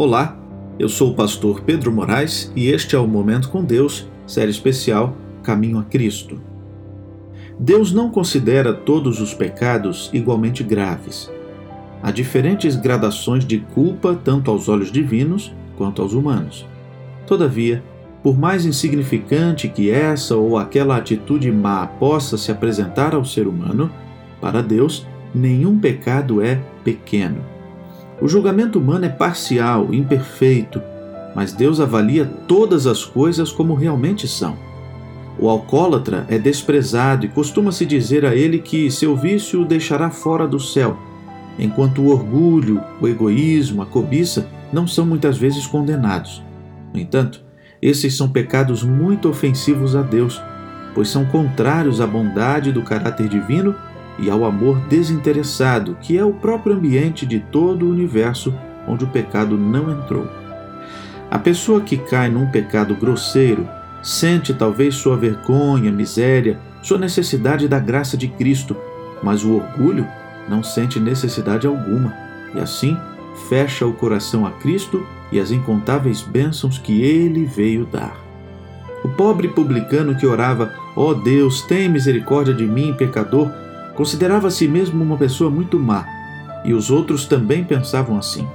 Olá, eu sou o pastor Pedro Moraes e este é o Momento com Deus, série especial Caminho a Cristo. Deus não considera todos os pecados igualmente graves. Há diferentes gradações de culpa tanto aos olhos divinos quanto aos humanos. Todavia, por mais insignificante que essa ou aquela atitude má possa se apresentar ao ser humano, para Deus, nenhum pecado é pequeno. O julgamento humano é parcial, imperfeito, mas Deus avalia todas as coisas como realmente são. O alcoólatra é desprezado e costuma-se dizer a ele que seu vício o deixará fora do céu, enquanto o orgulho, o egoísmo, a cobiça não são muitas vezes condenados. No entanto, esses são pecados muito ofensivos a Deus, pois são contrários à bondade do caráter divino e ao amor desinteressado, que é o próprio ambiente de todo o universo onde o pecado não entrou. A pessoa que cai num pecado grosseiro sente talvez sua vergonha, miséria, sua necessidade da graça de Cristo, mas o orgulho não sente necessidade alguma e assim fecha o coração a Cristo e as incontáveis bênçãos que ele veio dar. O pobre publicano que orava: Ó oh Deus, tem misericórdia de mim, pecador, Considerava a si mesmo uma pessoa muito má, e os outros também pensavam assim.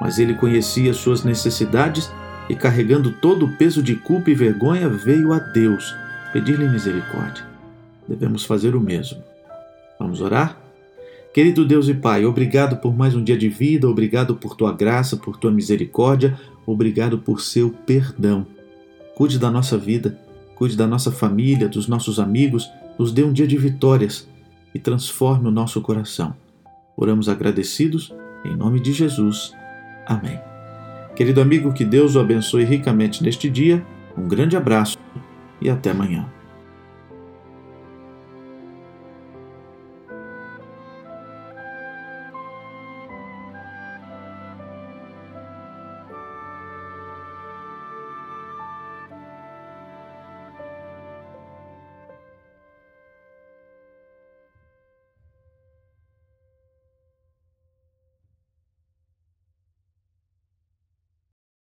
Mas ele conhecia suas necessidades e, carregando todo o peso de culpa e vergonha, veio a Deus pedir-lhe misericórdia. Devemos fazer o mesmo. Vamos orar? Querido Deus e Pai, obrigado por mais um dia de vida, obrigado por tua graça, por tua misericórdia, obrigado por seu perdão. Cuide da nossa vida, cuide da nossa família, dos nossos amigos, nos dê um dia de vitórias e transforme o nosso coração. Oramos agradecidos, em nome de Jesus. Amém. Querido amigo, que Deus o abençoe ricamente neste dia. Um grande abraço e até amanhã.